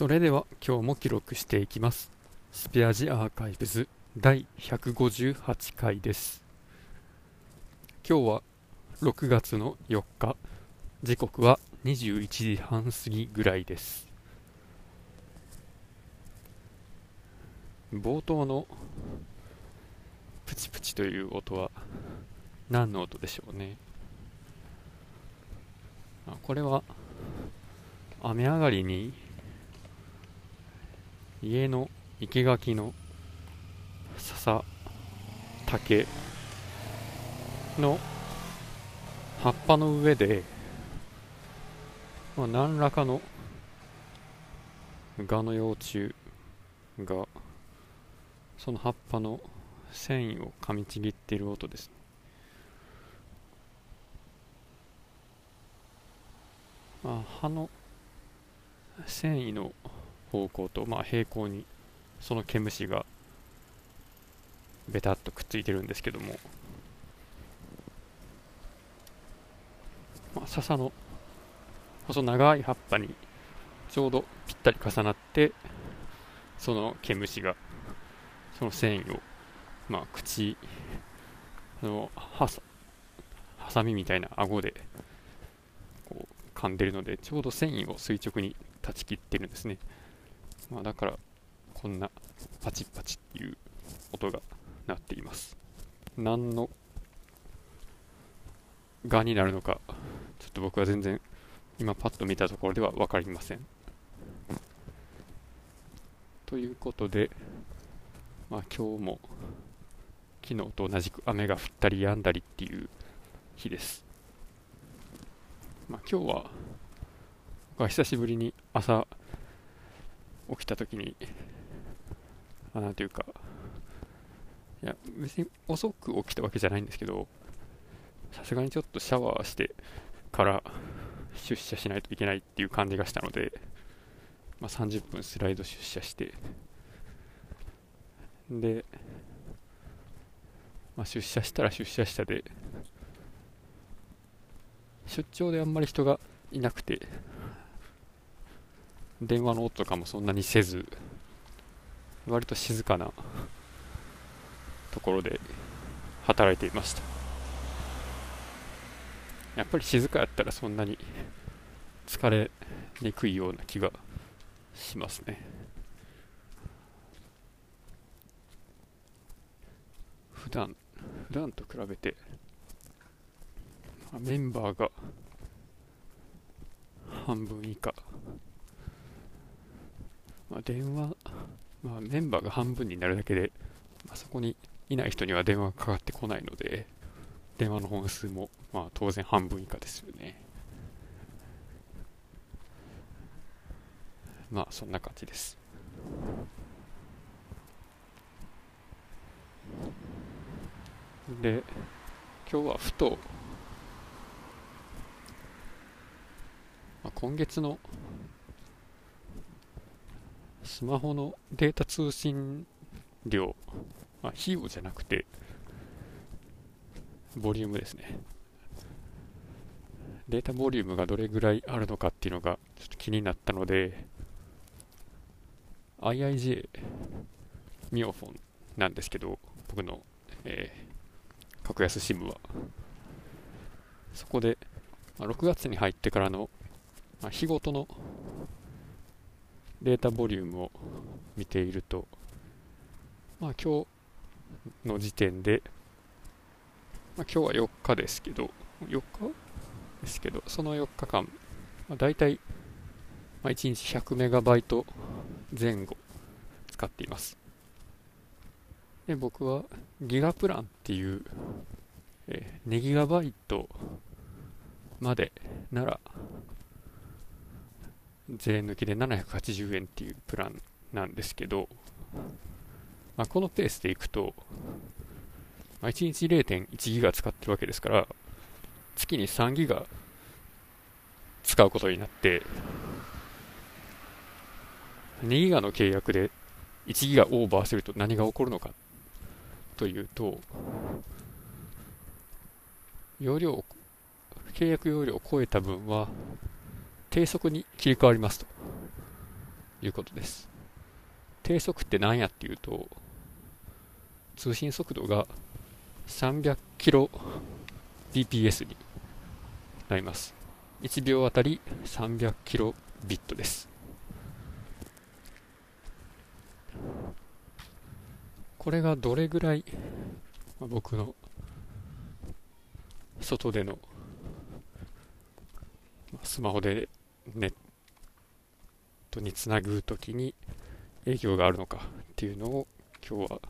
それでは今日も記録していきます。スペアジアーカイブズ第158回です。今日は6月の4日。時刻は21時半過ぎぐらいです。冒頭のプチプチという音は何の音でしょうね。あこれは雨上がりに家の生垣の笹竹の葉っぱの上で、まあ、何らかの蛾の幼虫がその葉っぱの繊維を噛みちぎっている音です。まあ、葉の繊維の方向と、まあ、平行にその毛虫がベタっとくっついてるんですけども、まあ、笹の細長い葉っぱにちょうどぴったり重なってその毛虫がその繊維を、まあ、口のはさハサミみたいな顎でこう噛んでるのでちょうど繊維を垂直に断ち切ってるんですね。まあ、だからこんなパチッパチっていう音が鳴っています。何のがになるのかちょっと僕は全然今パッと見たところでは分かりません。ということでまあ今日も昨日と同じく雨が降ったり止んだりっていう日です。まあ今日は僕は久しぶりに朝起きた時にあなんていうかいや別に遅く起きたわけじゃないんですけどさすがにちょっとシャワーしてから出社しないといけないっていう感じがしたので、まあ、30分スライド出社してで、まあ、出社したら出社したで出張であんまり人がいなくて電話の音とかもそんなにせず割と静かなところで働いていました。やっぱり静かやったらそんなに疲れにくいような気がしますね。普段普段と比べてメンバーが半分以下まあ、電話、まあ、メンバーが半分になるだけで、まあ、そこにいない人には電話がかかってこないので、電話の本数も、まあ、当然半分以下ですよね。まあ、そんな感じです。で、今日はふと、まあ、今月のスマホのデータ通信量、まあ、費用じゃなくて、ボリュームですね。データボリュームがどれぐらいあるのかっていうのがちょっと気になったので、IIJ ミオフォンなんですけど、僕の、えー、格安 SIM は。そこで、まあ、6月に入ってからの、まあ、日ごとのデータボリュームを見ていると、まあ、今日の時点で、まあ、今日は4日ですけど、4日ですけど、その4日間、まあ、大体、まあ、1日100メガバイト前後使っています。で僕はギガプランっていう、えー、2ギガバイトまでなら税抜きで780円っていうプランなんですけど、まあ、このペースでいくと、まあ、1日0.1ギガ使ってるわけですから、月に3ギガ使うことになって、2ギガの契約で1ギガオーバーすると何が起こるのかというと、容量、契約容量を超えた分は、低速に切り替わりますと。いうことです。低速って何やっていうと、通信速度が300キロ bps になります。1秒あたり300キロビットです。これがどれぐらい、まあ、僕の外でのスマホでネットにつなぐときに影響があるのかっていうのを今日は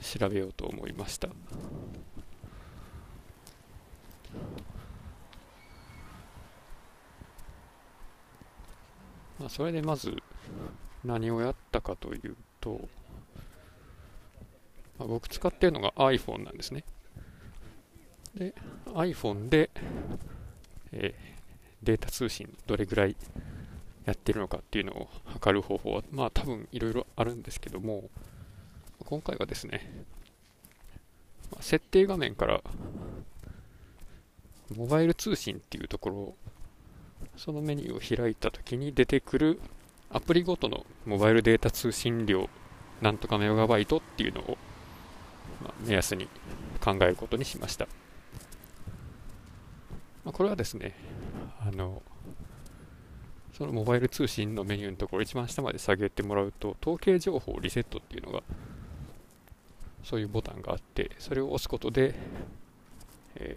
調べようと思いました。まあ、それでまず何をやったかというと、まあ、僕使ってるのが iPhone なんですね。で、iPhone で、えー、データ通信どれぐらいやってるのかっていうのを測る方法は、まあ多分いろいろあるんですけども、今回はですね、設定画面からモバイル通信っていうところをそのメニューを開いた時に出てくるアプリごとのモバイルデータ通信量なんとかメガバイトっていうのを、ま、目安に考えることにしました、ま、これはですねあのそのモバイル通信のメニューのところ一番下まで下げてもらうと統計情報リセットっていうのがそういうボタンがあってそれを押すことで、え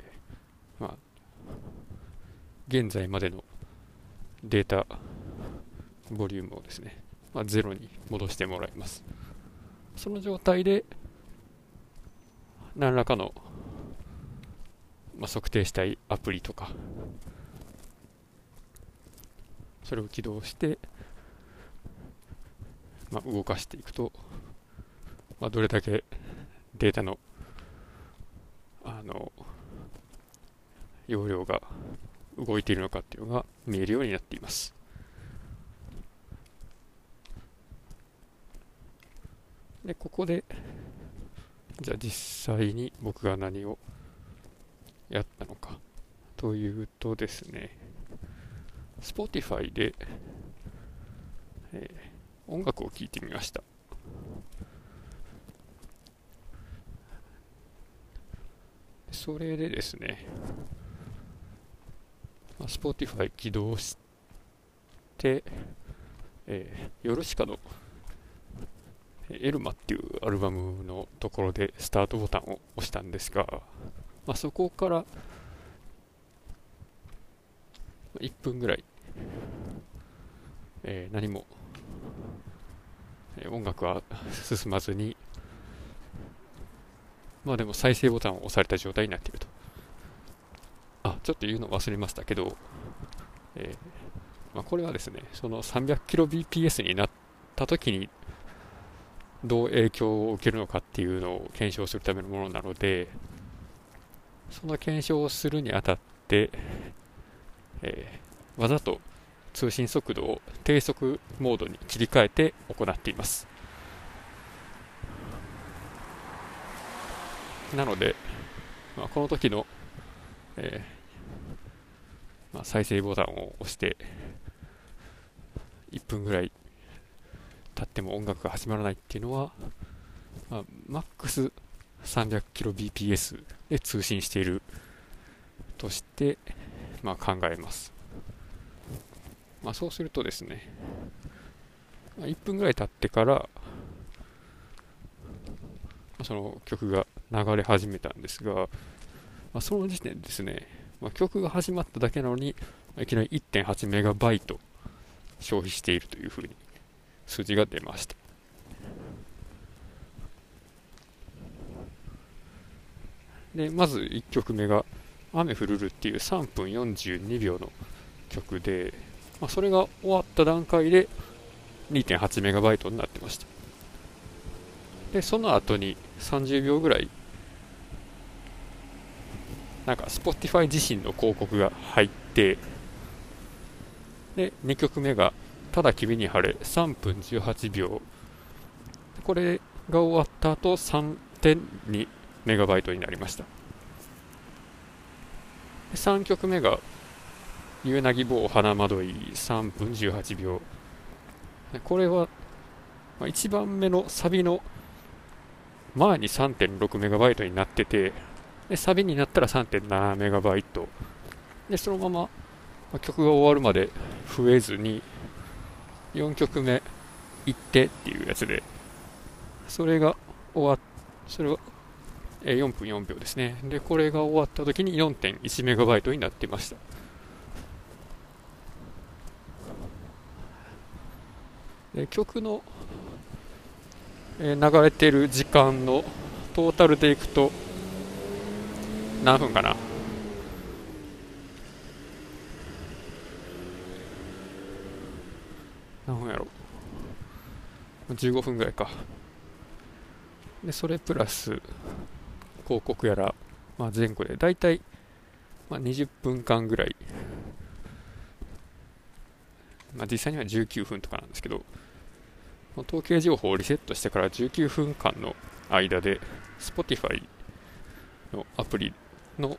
ー、まあ現在までのデータボリュームをですね、まあ、ゼロに戻してもらいます。その状態で何らかの、まあ、測定したいアプリとかそれを起動して、まあ、動かしていくと、まあ、どれだけデータのあの容量が動いているのかっていうのが見えるようになっています。で、ここで、じゃあ実際に僕が何をやったのかというとですね、Spotify で、えー、音楽を聴いてみました。それでですね、まあ、Spotify 起動して、えー、ヨルシカのエルマっていうアルバムのところでスタートボタンを押したんですが、まあ、そこから1分ぐらい、えー、何も、えー、音楽は進まずに、まあでも再生ボタンを押された状態になっていると。あ、ちょっと言うの忘れましたけど、えー、まあ、これはですね、その 300kbps になった時にどう影響を受けるのかっていうのを検証するためのものなので、その検証をするにあたって、えー、わざと通信速度を低速モードに切り替えて行っています。なので、まあ、この時の、えー、まあ、再生ボタンを押して1分ぐらい経っても音楽が始まらないっていうのは、まあ、マックス 300kbps で通信しているとして、まあ、考えます。まあ、そうするとですね、ま、1分ぐらい経ってから、その曲が流れ始めたんですが、まあ、その時点ですね、まあ、曲が始まっただけなのに、いきなり1.8メガバイト消費しているというふうに数字が出ました。で、まず1曲目が、雨降るるっていう3分42秒の曲で、まあ、それが終わった段階で2.8メガバイトになってました。で、その後に30秒ぐらいなんか Spotify 自身の広告が入って、で、2曲目が、ただ君に晴れ、3分18秒。これが終わった後、3.2メガバイトになりました。3曲目が、ゆえなぎ棒花まどい3分18秒。これは、1番目のサビの前に 3.6MB になっててでサビになったら 3.7MB でそのまま、曲が終わるまで増えずに4曲目行ってっていうやつで。それが終わっそれは4分4秒ですね。でこれが終わった時に 4.1MB になってました。曲の、えー、流れてる時間のトータルでいくと何分かな？何分やろ？15分ぐらいか。でそれプラス広告やら、まあ、前後でだいたい、まあ、20分間ぐらい、まあ、実際には19分とかなんですけど。統計情報をリセットしてから19分間の間で Spotify のアプリの、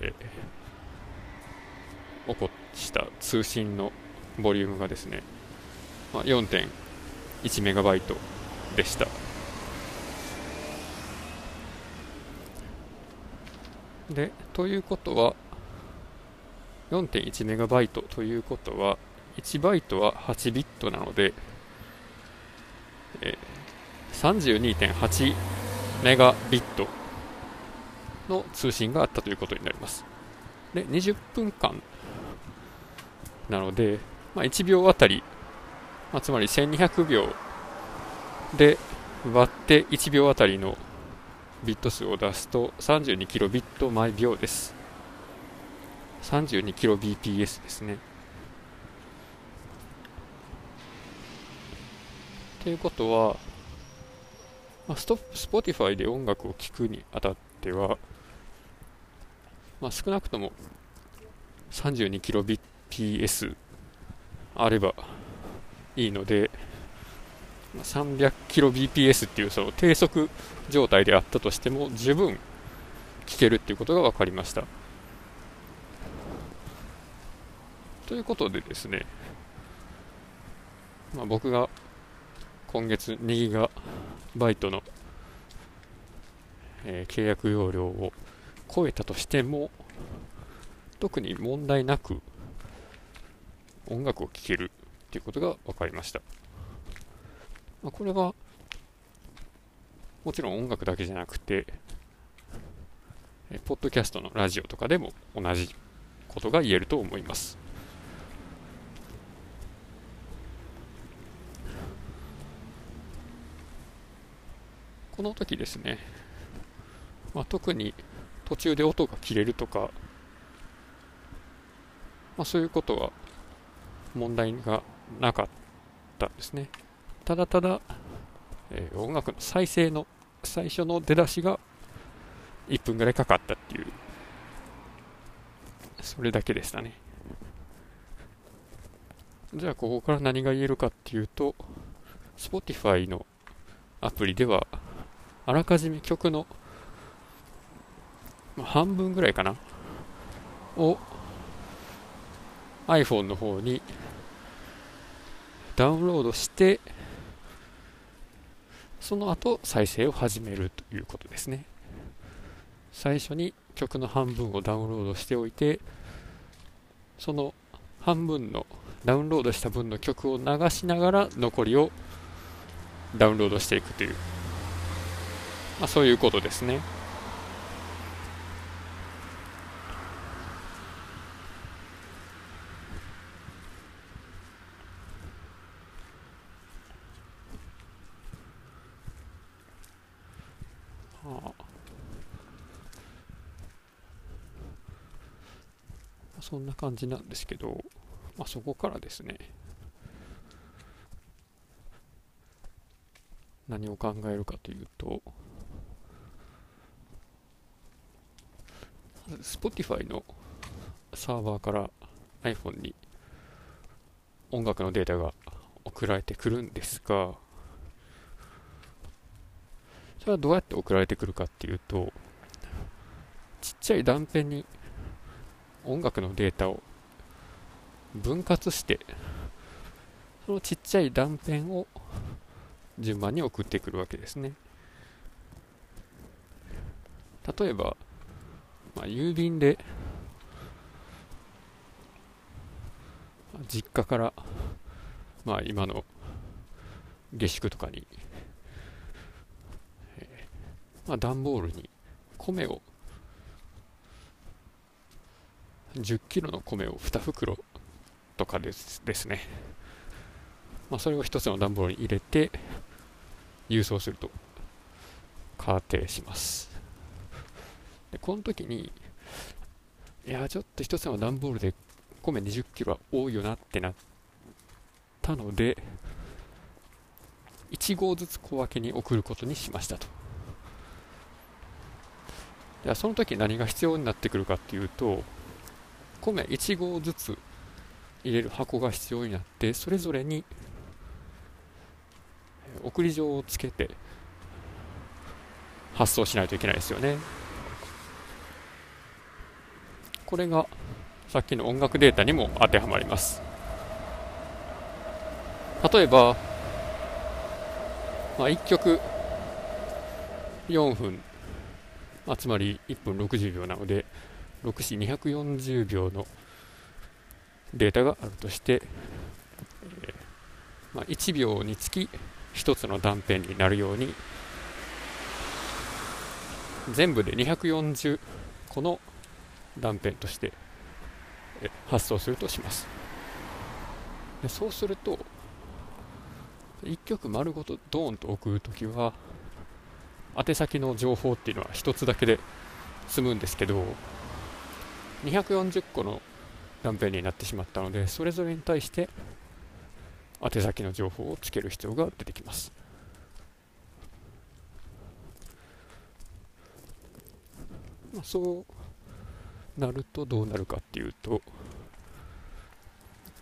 えー、起こした通信のボリュームがですね、まあ、4.1メガバイトでした。で、ということは、4.1メガバイトということは、1バイトは8ビットなので、え、32.8メガビットの通信があったということになります。で、20分間なので、まあ、1秒あたり、まあ、つまり1200秒で割って1秒あたりのビット数を出すと32キロビット毎秒です。32キロ BPS ですね。ということは、まあ、スト Spotify で音楽を聴くにあたっては、まあ、少なくとも 32kbps あればいいので、300kbps っていうその低速状態であったとしても十分聴けるっていうことが分かりました。ということでですね、まあ、僕が今月2ギガバイトの、えー、契約容量を超えたとしても特に問題なく音楽を聴けるということが分かりました、まあ、これはもちろん音楽だけじゃなくてえポッドキャストのラジオとかでも同じことが言えると思います。この時ですね、まあ、特に途中で音が切れるとか、まあ、そういうことは問題がなかったんですね。ただただ、えー、音楽の再生の最初の出だしが1分ぐらいかかったっていう、それだけでしたね。じゃあここから何が言えるかっていうと、Spotify のアプリではあらかじめ曲の、半分ぐらいかなを iPhone の方にダウンロードしてその後再生を始めるということですね。最初に曲の半分をダウンロードしておいてその半分のダウンロードした分の曲を流しながら残りをダウンロードしていくというまあ、そういうことですね。そんな感じなんですけど、まあ、そこからですね何を考えるかというと Spotify のサーバーから iPhone に音楽のデータが送られてくるんですが、それはどうやって送られてくるかっていうと、ちっちゃい断片に音楽のデータを分割して、そのちっちゃい断片を順番に送ってくるわけですね。例えば、まあ、郵便で実家から、まあ、今の下宿とかに、えー、まあ、段ボールに米を10キロの米を2袋とかですですね、まあ、それを1つの段ボールに入れて郵送すると仮定します。でこの時にいやちょっと1つの段ボールで米20キロは多いよなってなったので1合ずつ小分けに送ることにしましたと。ではその時何が必要になってくるかっていうと米1合ずつ入れる箱が必要になってそれぞれに送り状をつけて発送しないといけないですよね。これがさっきの音楽データにも当てはまります。例えば、まあ、1曲4分、まあ、つまり1分60秒なので6 4 240秒のデータがあるとして、えー、まあ、1秒につき1つの断片になるように全部で240個の断片として発送するとします。でそうすると1曲丸ごとドーンと送るときは宛先の情報っていうのは1つだけで済むんですけど240個の断片になってしまったのでそれぞれに対して宛先の情報をつける必要が出てきます。まあ、そうなるとどうなるかっていうと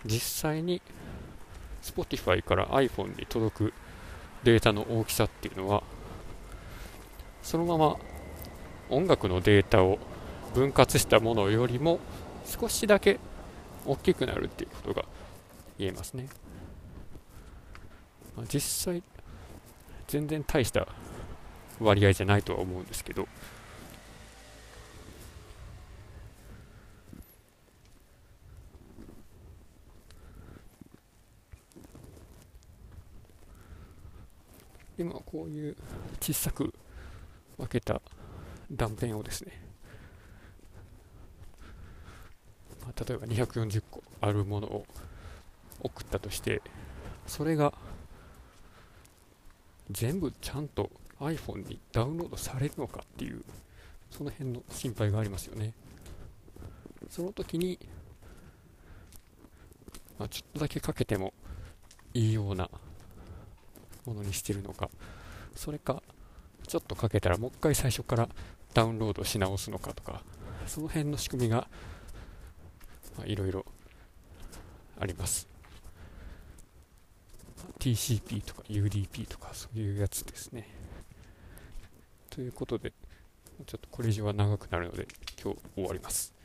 実際に Spotify から iPhone に届くデータの大きさっていうのはそのまま音楽のデータを分割したものよりも少しだけ大きくなるっていうことが言えますね、まあ、実際全然大した割合じゃないとは思うんですけどういう小さく分けた断片をですね、まあ、例えば240個あるものを送ったとしてそれが全部ちゃんと iPhone にダウンロードされるのかっていうその辺の心配がありますよね。その時に、まあ、ちょっとだけかけてもいいようなものにしてるのかそれかちょっとかけたらもう一回最初からダウンロードし直すのかとかその辺の仕組みがまいろいろあります。TCP とか UDP とかそういうやつですね。ということでちょっとこれ以上は長くなるので今日終わります。